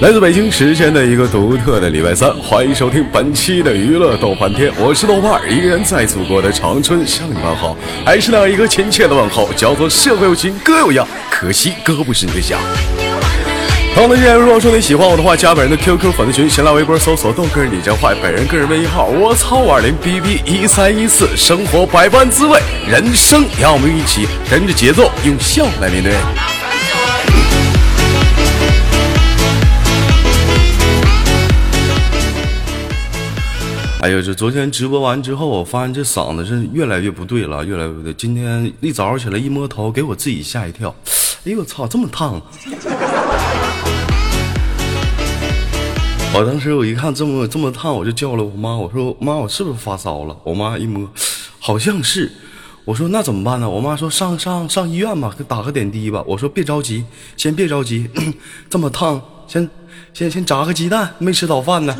来自北京时间的一个独特的礼拜三，欢迎收听本期的娱乐逗翻天，我是豆瓣儿，一个人在祖国的长春向你问好，还是那样一个亲切的问候，叫做社会有情哥有样，可惜哥不是你对象。好的，既然如果说你喜欢我的话，加本人的 QQ 粉丝群，新浪微博搜索豆哥李真坏，本人个人微信号我操五二零 bb 一三一四，生活百般滋味，人生让我们一起跟着节奏，用笑来面对。哎呦，这昨天直播完之后，我发现这嗓子是越来越不对了，越来越不对。今天一早上起来一摸头，给我自己吓一跳。哎呦我操，这么烫！我当时我一看这么这么烫，我就叫了我妈，我说妈，我是不是发烧了？我妈一摸，好像是。我说那怎么办呢？我妈说上上上医院吧，打个点滴吧。我说别着急，先别着急，这么烫，先先先炸个鸡蛋，没吃早饭呢。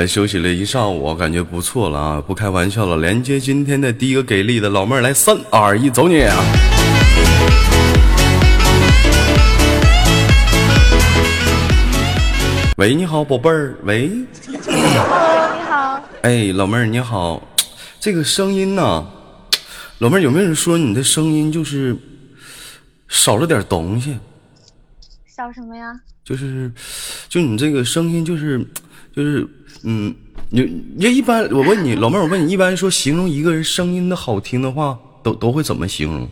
哎，休息了一上午，感觉不错了啊！不开玩笑了，连接今天的第一个给力的老妹儿，来三二一，走你！喂，你好，宝贝儿。喂。Hello，你好。哎，老妹儿你好，这个声音呢？老妹儿有没有人说你的声音就是少了点东西？少什么呀？就是，就你这个声音就是就是。嗯，你你一般，我问你，老妹儿，我问你，一般说形容一个人声音的好听的话，都都会怎么形容？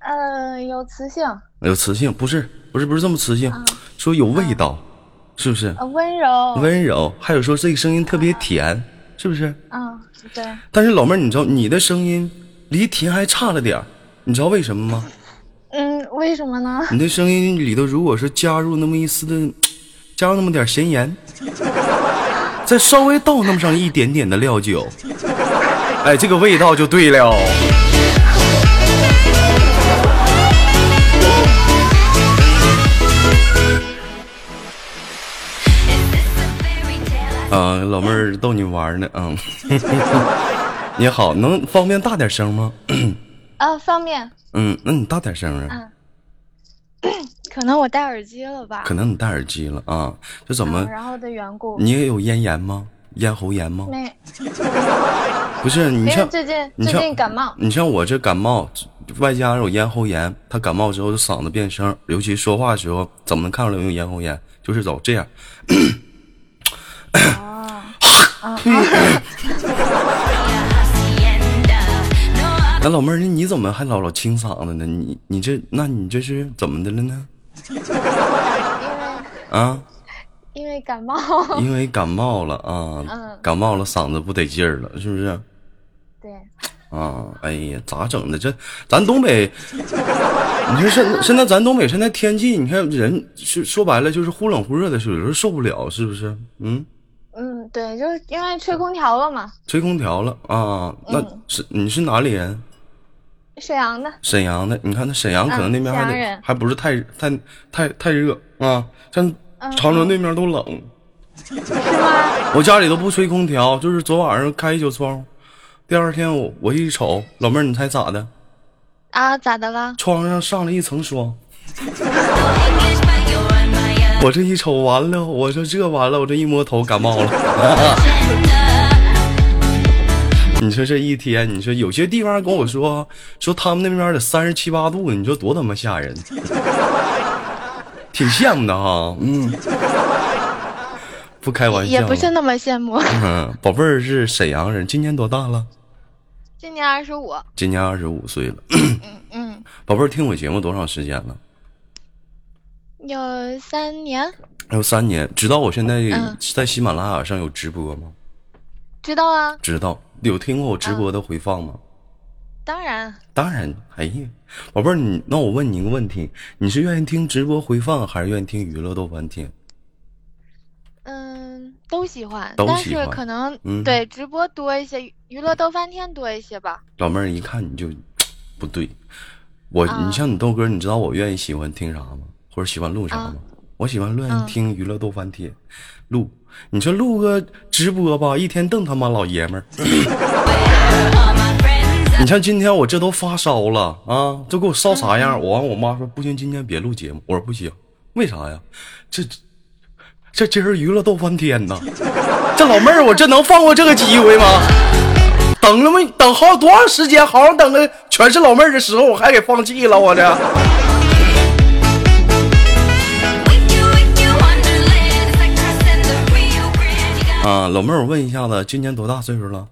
呃，有磁性。有磁性，不是不是不是这么磁性，说有味道，是不是？温柔。温柔，还有说这个声音特别甜，是不是？啊，对。但是老妹儿，你知道你的声音离甜还差了点你知道为什么吗？嗯，为什么呢？你的声音里头，如果是加入那么一丝的，加入那么点咸盐。再稍微倒那么上一点点的料酒，哎，这个味道就对了。啊，老妹儿逗你玩呢，嗯。你好，能方便大点声吗？啊，方便。嗯，那你大点声啊。可能我戴耳机了吧？可能你戴耳机了啊？这怎么？然后的缘故。你也有咽炎吗？咽喉炎吗？没。不是你像最近最近感冒。你像我这感冒，外加有咽喉炎。他感冒之后，嗓子变声，尤其说话的时候，怎么能看出来有咽喉炎？就是走这样。哦。那老妹儿，你怎么还老老清嗓子呢？你你这，那你这是怎么的了呢？啊，因为感冒。因为感冒了啊，嗯，感冒了嗓子不得劲儿了，是不是？对。啊，哎呀，咋整的？这咱东北，你说现现在咱东北现在天气，你看人是说白了就是忽冷忽热的，有时候受不了，是不是？嗯。嗯，对，就是因为吹空调了嘛。吹空调了啊？那是你是哪里人？沈阳的，沈阳的，你看那沈阳可能那边还得还不是太太太太热啊，像长春那边都冷，是吗？我家里都不吹空调，就是昨晚上开一宿窗，第二天我我一瞅，老妹儿你猜咋的？啊，咋的了？窗上上了一层霜，我这一瞅完了，我说这完了，我这一摸头感冒了。你说这一天，你说有些地方跟我说说他们那边得三十七八度，你说多他妈吓人，挺羡慕的哈，嗯，不开玩笑，也不是那么羡慕。嗯，宝贝儿是沈阳人，今年多大了？今年二十五。今年二十五岁了。嗯嗯。宝贝儿听我节目多长时间了？有三年。有三年，知道我现在在喜马拉雅上有直播吗？知道啊。知道。有听过我直播的回放吗？当然，当然。哎呀，宝贝儿，你那我问你一个问题：你是愿意听直播回放，还是愿意听娱乐逗翻天？嗯，都喜欢，但是可能对直播多一些，娱乐逗翻天多一些吧。老妹儿一看你就不对，我你像你豆哥，你知道我愿意喜欢听啥吗？或者喜欢录啥吗？我喜欢愿意听娱乐逗翻天，录。你说录个直播吧，一天瞪他妈老爷们儿。你像今天我这都发烧了啊，这给我烧啥样？我完我妈说不行，今天别录节目。我说不行，为啥呀？这这今儿娱乐逗翻天呐！这老妹儿，我这能放过这个机会吗？等了没？等好多长时间？好像等的全是老妹儿的时候，我还给放弃了，我这。啊，老妹儿，我问一下子，今年多大岁数了？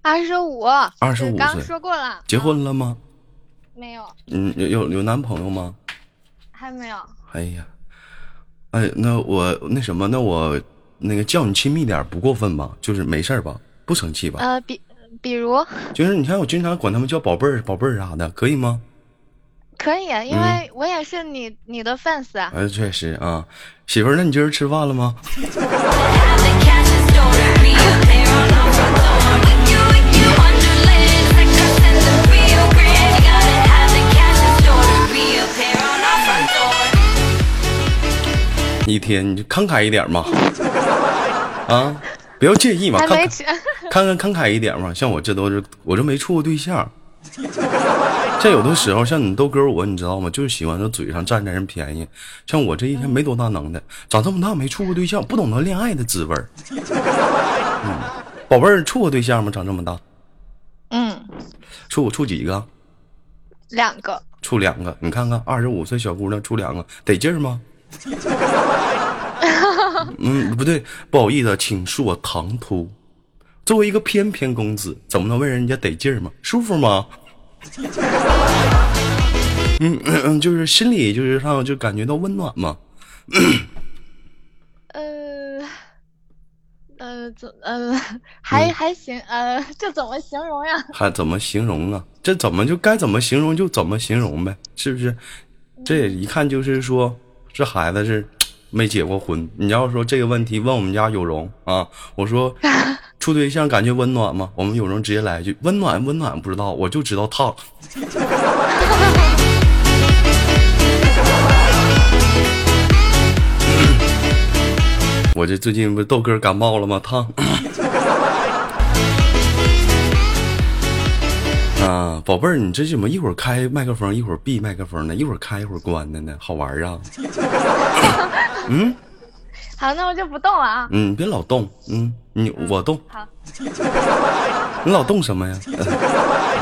二十五，二十五岁，刚说过了。结婚了吗？没有。嗯，有有有男朋友吗？还没有。哎呀，哎，那我那什么，那我那个叫你亲密点，不过分吧？就是没事吧？不生气吧？呃，比比如，就是你看，我经常管他们叫宝贝儿、宝贝儿啥的，可以吗？可以，因为我也是你你的 fans 啊。哎，确实啊，媳妇儿，那你今儿吃饭了吗？一天你就慷慨一点嘛，啊，不要介意嘛，看看看慷慨一点嘛。像我这都是，我这没处过对象。像有的时候，像你豆哥我，你知道吗？就是喜欢在嘴上占人便宜。像我这一天没多大能耐，长这么大没处过对象，不懂得恋爱的滋味儿。嗯，宝贝儿，处过对象吗？长这么大？嗯，处处几个？两个。处两个，你看看，二十五岁小姑娘处两个，得劲儿吗？嗯，不对，不好意思，请恕我唐突。作为一个翩翩公子，怎么能问人家得劲儿吗？舒服吗？嗯嗯，就是心里就是上就感觉到温暖吗？呃呃，怎呃还还行呃，这怎么形容呀？还怎么形容啊？这怎么就该怎么形容就怎么形容呗？是不是？这也一看就是说。这孩子是没结过婚。你要说这个问题，问我们家有容啊，我说 处对象感觉温暖吗？我们有容直接来一句：温暖，温暖不知道，我就知道烫。我这最近不豆哥感冒了吗？烫。啊，宝贝儿，你这怎么一会儿开麦克风，一会儿闭麦克风呢？一会儿开一会儿关的呢？好玩啊！嗯，好，那我就不动了啊。嗯，别老动。嗯，你我动。好。你老动什么呀？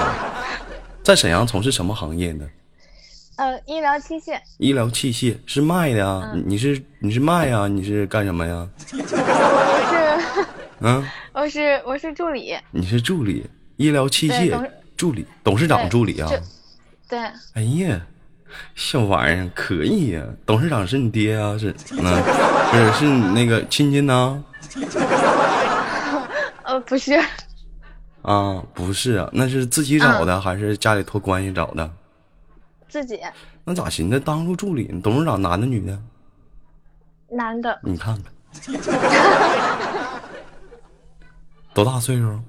在沈阳从事什么行业呢？呃，医疗器械。医疗器械是卖的啊？你是你是卖呀？你是干什么呀？我是。嗯。我是我是助理。你是助理，医疗器械。助理，董事长助理啊，对。哎呀，小玩意儿可以呀！董事长是你爹啊？是，嗯，不是，是你那个亲戚呢？呃，不是。啊，不是啊，那是自己找的还是家里托关系找的？自己。那咋寻思当个助理？董事长男的女的？男的。你看看，多大岁数？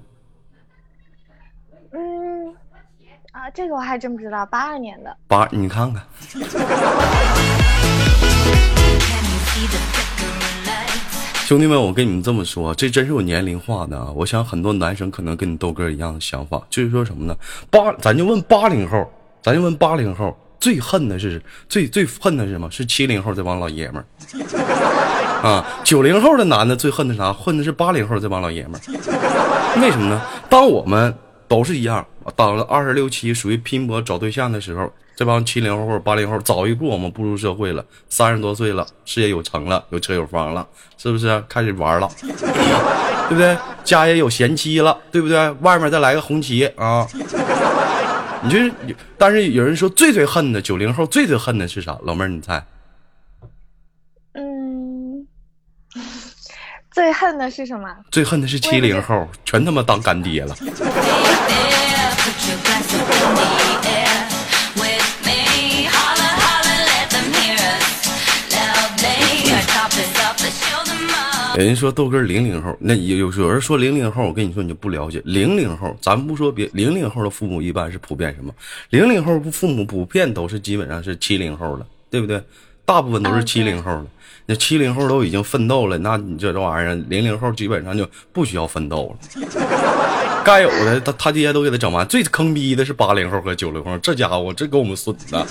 嗯啊，这个我还真不知道，八二年的。八，你看看。兄弟们，我跟你们这么说，这真是有年龄化的啊！我想很多男生可能跟你豆哥一样的想法，就是说什么呢？八，咱就问八零后，咱就问八零后，最恨的是最最恨的是什么？是七零后这帮老爷们儿 啊！九零后的男的最恨的啥？恨的是八零后这帮老爷们儿。为什么呢？当我们。都是一样，到了二十六七，属于拼搏找对象的时候，这帮七零后或者八零后早一步我们步入社会了，三十多岁了，事业有成了，有车有房了，是不是开始玩了？对不对？家也有贤妻了，对不对？外面再来个红旗啊！你就是，但是有人说最最恨的九零后最最恨的是啥？老妹儿，你猜？嗯，最恨的是什么？最恨的是七零后，全他妈当干爹了。有人说豆哥零零后，那有有人说零零后，我跟你说你就不了解零零后。咱不说别，零零后的父母一般是普遍什么？零零后父母普遍都是基本上是七零后了，对不对？大部分都是七零后了。那七零后都已经奋斗了，那你这这玩意儿，零零后基本上就不需要奋斗了。该有的他他爹都给他整完。最坑逼的是八零后和九零后，这家伙这给我们损的。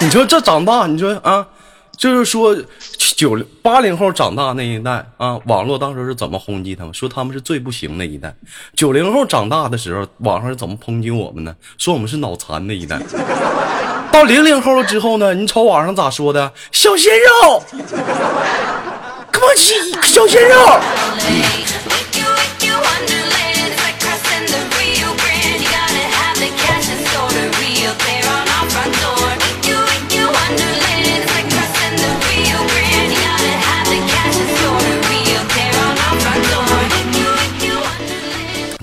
你说这长大，你说啊，就是说九八零后长大那一代啊，网络当时是怎么轰击他们？说他们是最不行的一代。九零后长大的时候，网上是怎么抨击我们呢？说我们是脑残的一代。到零零后了之后呢，你瞅网上咋说的？小鲜肉，给我起小鲜肉。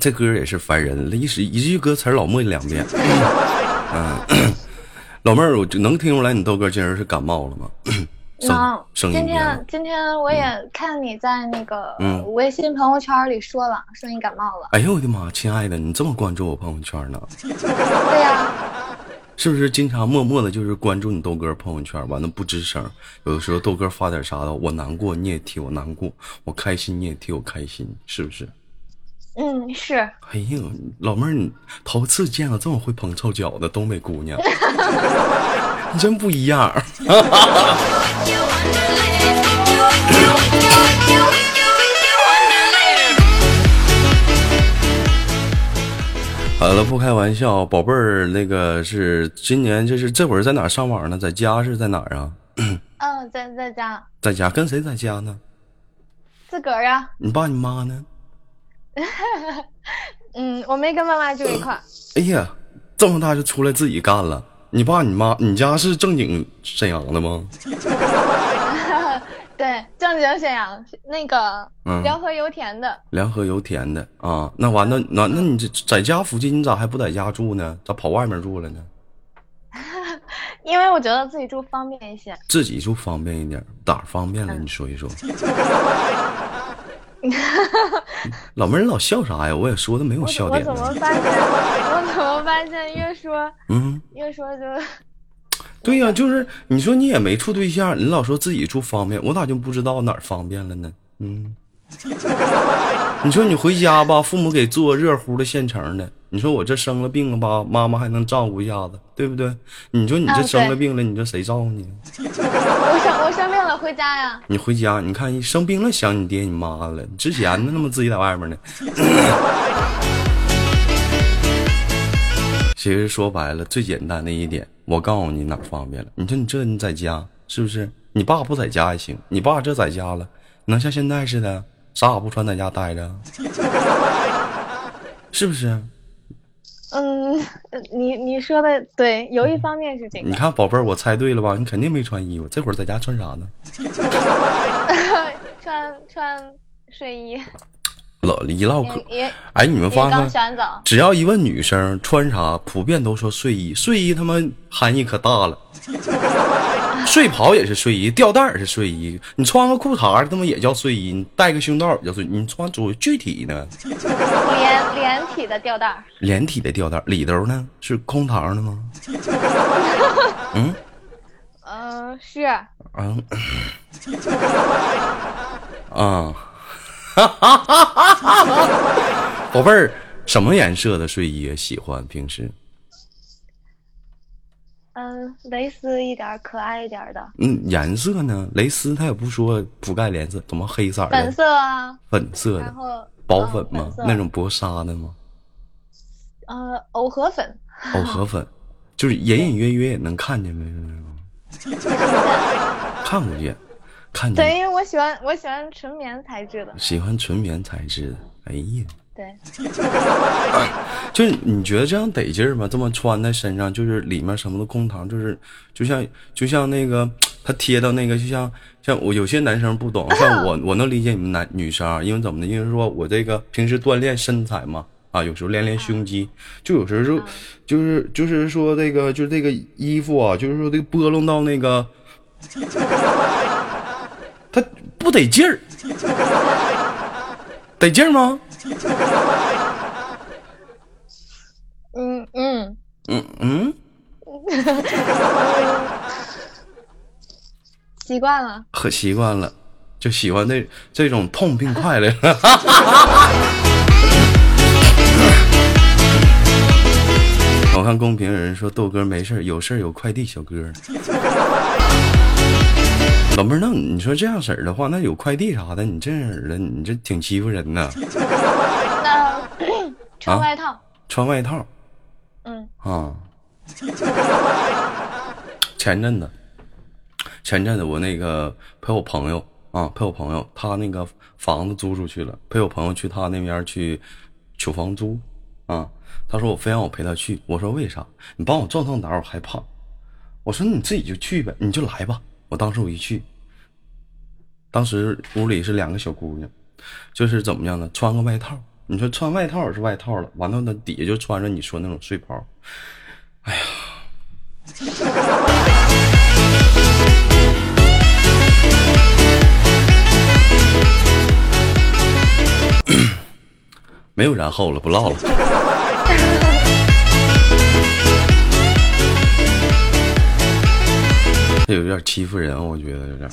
这歌也是烦人，一时一句歌词老默两遍。嗯，老妹儿，我就能听出来你豆哥今儿是感冒了吗？能。声音今天今天我也看你在那个微信朋友圈里说了，说你感冒了。哎呦我的妈，亲爱的，你这么关注我朋友圈呢？对呀。是不是经常默默的，就是关注你豆哥朋友圈，完了不吱声？有的时候豆哥发点啥的，我难过你也替我难过，我开心你也替我开心，是不是？嗯，是。哎呀，老妹儿，你头次见了这么会捧臭脚的东北姑娘，你真不一样。好了，不开玩笑，宝贝儿，那个是今年就是这会儿在哪上网呢？在家是在哪儿啊？嗯，在在家。在家跟谁在家呢？自个儿啊。你爸你妈呢？嗯，我没跟妈妈住一块儿。哎呀，这么大就出来自己干了。你爸你妈，你家是正经沈阳的吗？对，正经沈阳，那个辽河油田的。辽河油田的啊，那完了，那那你这在家附近，你咋还不在家住呢？咋跑外面住了呢？因为我觉得自己住方便一些。自己住方便一点，哪儿方便了？你说一说。老妹儿，你老笑啥呀？我也说的没有笑点。我怎么发现？我怎么发现越说嗯越说就 对呀？就是你说你也没处对象，你老说自己住方便，我咋就不知道哪儿方便了呢？嗯。你说你回家吧，父母给做热乎的现成的。你说我这生了病了吧，妈妈还能照顾一下子，对不对？你说你这生了病了，你说谁照顾你？回家呀。你回家，你看一生病了想你爹你妈了。之前呢，那么自己在外面呢。其实说白了，最简单的一点，我告诉你哪方便了。你说你这你在家是不是？你爸不在家也行，你爸这在家了，能像现在似的？啥也不穿，在家待着，是不是？嗯，你你说的对，有一方面是这个。你看，宝贝儿，我猜对了吧？你肯定没穿衣服，这会儿在家穿啥呢？穿穿睡衣。老一唠嗑，哎，你们发现，只要一问女生穿啥，普遍都说睡衣。睡衣他妈含义可大了。睡袍也是睡衣，吊带也是睡衣。你穿个裤衩他妈也叫睡衣。你带个胸罩也叫睡。你穿主具体呢？连连体的吊带。连体的吊带里头呢？是空膛的吗？嗯。嗯，是。嗯。啊。宝贝儿，什么颜色的睡衣喜欢？平时？嗯，蕾丝一点，可爱一点的。嗯，颜色呢？蕾丝它也不说覆盖颜色，怎么黑色的？粉色啊。粉色的。然后薄粉吗？那种薄纱的吗？呃，藕荷粉。藕荷粉，就是 隐隐约约也能看见没？看不见，看因为我喜欢我喜欢纯棉材质的。喜欢纯棉材质的，哎呀。对，就是你觉得这样得劲儿吗？这么穿在身上，就是里面什么的空膛，就是就像就像那个他贴到那个，就像像我有些男生不懂，像 我我能理解你们男女生，因为怎么的？因为说我这个平时锻炼身材嘛，啊，有时候练练胸肌，就有时候就就是就是说这个就是这个衣服啊，就是说这个拨弄到那个，他不得劲儿，得劲儿吗？嗯嗯嗯嗯，习惯了，可习惯了，就喜欢那这种痛并快乐。我看公屏有人说豆哥没事儿，有事儿有快递小哥。老妹儿，那你说这样式儿的话，那有快递啥的，你这样式的，你这挺欺负人呢。那穿外套。穿外套。嗯。啊。前阵子，前阵子我那个陪我朋友啊，陪我朋友，他那个房子租出去了，陪我朋友去他那边去取房租啊。他说我非让我陪他去，我说为啥？你帮我壮壮胆，我害怕。我说你自己就去呗，你就来吧。我当时我一去，当时屋里是两个小姑娘，就是怎么样呢？穿个外套，你说穿外套是外套了，完了呢底下就穿着你说那种睡袍，哎呀，没有然后了，不唠了。这有点欺负人，我觉得有点，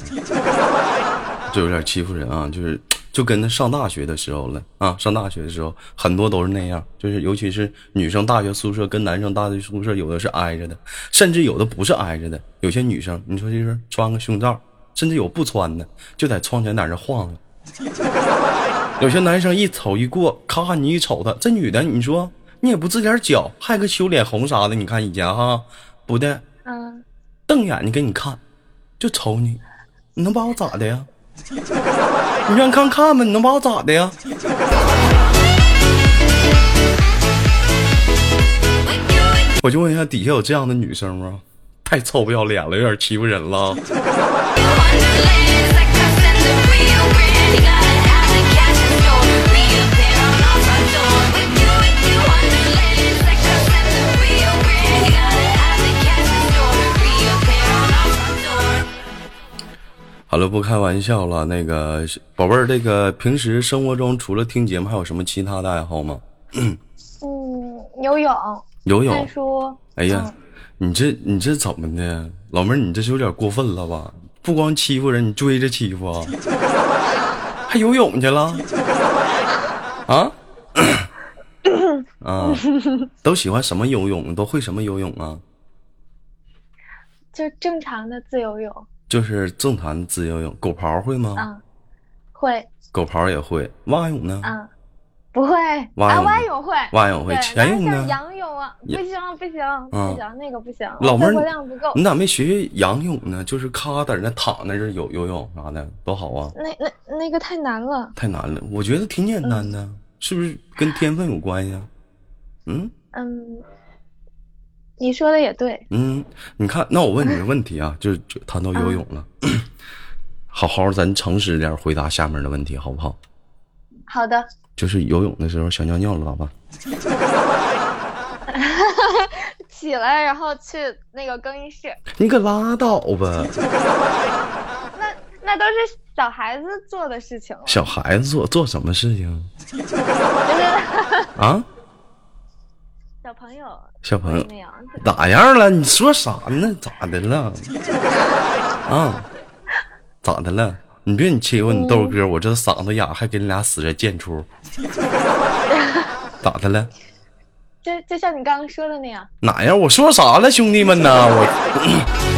这有点欺负人啊！就是就跟那上大学的时候了啊，上大学的时候很多都是那样，就是尤其是女生大学宿舍跟男生大学宿舍有的是挨着的，甚至有的不是挨着的。有些女生，你说就是穿个胸罩，甚至有不穿的，就在窗前在那晃悠。有些男生一瞅一过，咔，你一瞅他，这女的，你说你也不自点脚，还个羞脸红啥的，你看以前哈，不的，嗯。瞪眼睛给你看，就瞅你，你能把我咋的呀？你愿看看吧，你能把我咋的呀？我就问一下，底下有这样的女生吗？太臭不要脸了，有点欺负人了。好了，不开玩笑了。那个宝贝儿，这个平时生活中除了听节目，还有什么其他的爱好吗？嗯，游泳。游泳。看书。哎呀，你这你这怎么的，老妹儿，你这是有点过分了吧？不光欺负人，你追着欺负啊？还游泳去了？啊？啊？都喜欢什么游泳？都会什么游泳啊？就正常的自由泳。就是正常的自由泳，狗刨会吗？嗯，会。狗刨也会，蛙泳呢？嗯，不会。蛙蛙泳会。蛙泳会，潜泳呢？仰泳啊，不行不行不行，那个不行。老妹儿，量不够。你咋没学学仰泳呢？就是咔在那躺那儿游游泳啥的，多好啊。那那那个太难了。太难了，我觉得挺简单的，是不是跟天分有关系啊？嗯嗯。你说的也对，嗯，你看，那我问你个问题啊，就就谈到游泳了，好好咱诚实点回答下面的问题，好不好？好的。就是游泳的时候想尿尿了咋办？起来，然后去那个更衣室。你可拉倒吧！那那都是小孩子做的事情。小孩子做做什么事情？啊？小朋友。小朋友，咋样了？你说啥呢？咋的了？啊？咋的了？你别你欺负你豆哥，我这嗓子哑，还给你俩死这贱出。咋的了？就就像你刚刚说的那样。哪样？我说啥了，兄弟们呢？我。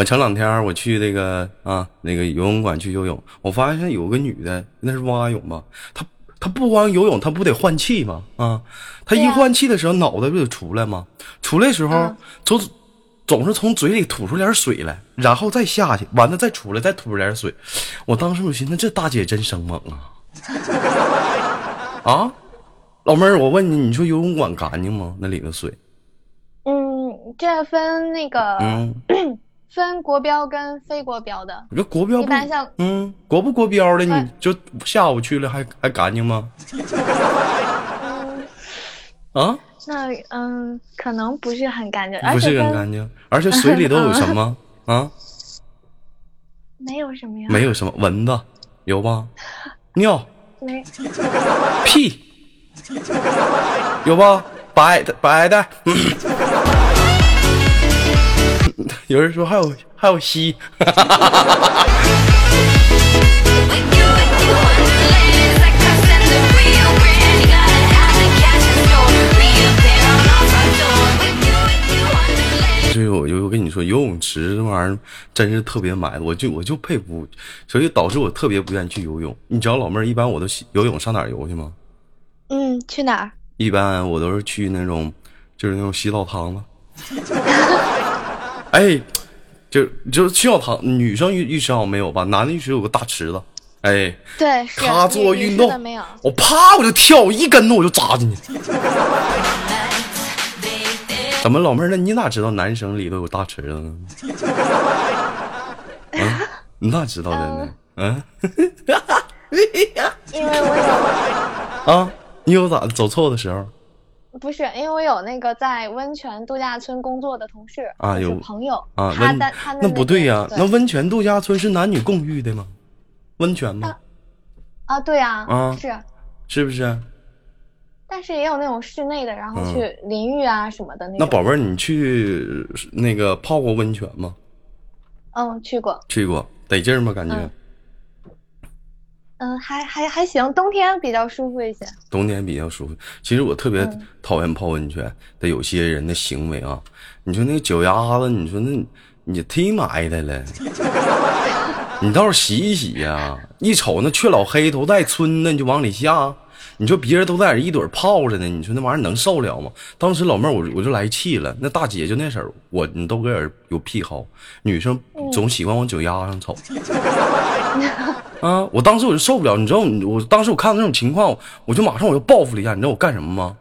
我前两天我去那个啊那个游泳馆去游泳，我发现有个女的，那是蛙泳吧？她她不光游泳，她不得换气吗？啊，她一换气的时候，脑袋不得出来吗？出来时候总总是从嘴里吐出点水来，然后再下去，完了再出来，再吐出点水。我当时我寻思，这大姐真生猛啊！啊，老妹儿，我问你，你说游泳馆干净吗？那里的水？嗯，这分那个嗯。分国标跟非国标的，你说国标一般像嗯国不国标的，你就下午去了还还干净吗？啊？那嗯，可能不是很干净，不是很干净，而且水里都有什么 啊？没有什么呀？没有什么蚊子，有吧？尿？没。屁？有吧？白的白的。有人说还有还有西。所 以我就跟你说，游泳池这玩意儿真是特别埋，我就我就佩服，所以导致我特别不愿意去游泳。你知道老妹儿一般我都游泳上哪儿游去吗？嗯，去哪儿？一般我都是去那种，就是那种洗澡堂子。哎，就就去澡堂，女生浴浴池好像没有吧？男的浴池有个大池子。哎，对，他做运动没有。我啪我就跳，一跟头我就扎进去。怎么老妹儿？那你咋知道男生里头有大池子呢？啊，你咋知道的呢？嗯、因为我 啊，你有咋走错的时候？有，不是因为我有那个在温泉度假村工作的同事啊有朋友啊，他在他那不对呀、对那温泉度假村是男女共浴的吗？温泉吗？啊，对啊，啊是，是不是？但是也有那种室内的，然后嗯去淋浴啊什么的那种。那宝贝儿，你去那个泡过温泉吗？嗯，去过，去过，得劲儿吗？感觉、嗯嗯，还还还行，冬天比较舒服一些。冬天比较舒服。其实我特别嗯讨厌泡温泉的有些人的行为啊。你说那个脚丫子，你说那你忒埋汰了，你倒是洗一洗呀、一瞅那却老黑头带皴的，你就往里下。你说别人都在这一堆泡着呢，你说那玩意儿能受了吗？当时老妹儿我我就来气了，那大姐就那手，我你都搁这有癖好，女生总喜欢往脚丫上瞅。啊！我当时我就受不了，你知道，我当时我看到那种情况，我就马上我就报复了一下，你知道我干什么吗？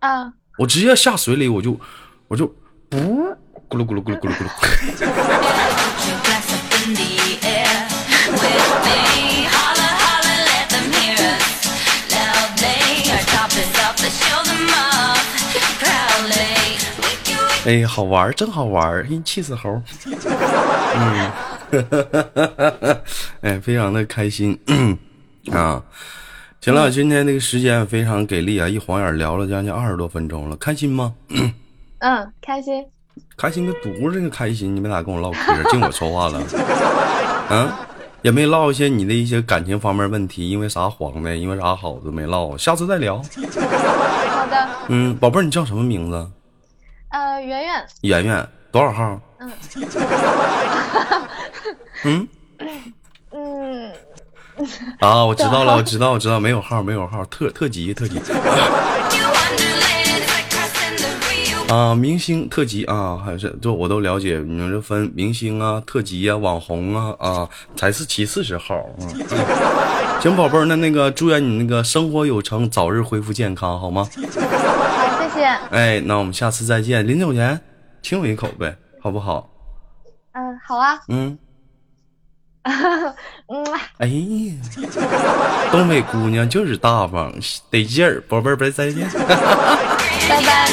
啊！我直接下水里我，就我就不咕噜咕噜咕噜咕噜咕噜。哎，好玩，真好玩，人气死猴。嗯。哎，非常的开心啊。行了，今天这个时间非常给力啊，一晃眼聊了将近二十多分钟了，开心吗？嗯，开心。开心个犊子，这个开心！你们俩跟我唠嗑，净我说话了，嗯，也没唠一些你的一些感情方面问题，因为啥黄的，因为啥好的没唠，下次再聊。好的，嗯，宝贝儿，你叫什么名字？呃，圆圆，圆圆，多少号？嗯 嗯，啊，我知道了，我知道，我知道，没有号，没有号，特特级，特级 啊，明星特级啊，还是这我都了解，你们这分明星啊、特级啊、网红啊啊，才是其次是号。嗯，嗯 行，宝贝儿，那那个祝愿你那个生活有成，早日恢复健康，好吗？好，谢谢。哎，那我们下次再见。临走前亲我一口呗，好不好？嗯，好啊。嗯，嗯，哎呀，东北姑娘就是大方，得劲儿，宝贝儿，拜再见。拜拜。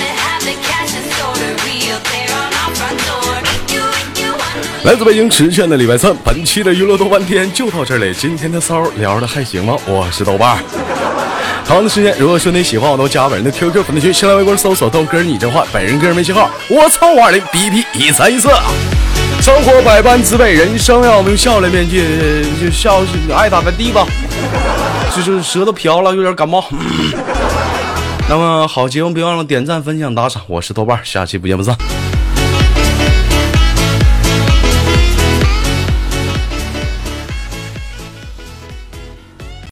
来自北京时间的礼拜三，本期的娱乐豆瓣天就到这里。今天的骚聊的还行吗？我是豆瓣儿。同样的时间，如果说你喜欢我，都加本人的 QQ 粉丝群，新浪微博搜索豆哥你真话，本人个人微信号我操五二零 BP 一三一四。生活百般滋味，人生要用笑来面具，就笑爱咋地吧。就是舌头瓢了，有点感冒。那么好节目，别忘了点赞、分享、打赏。我是豆瓣，下期不见不散。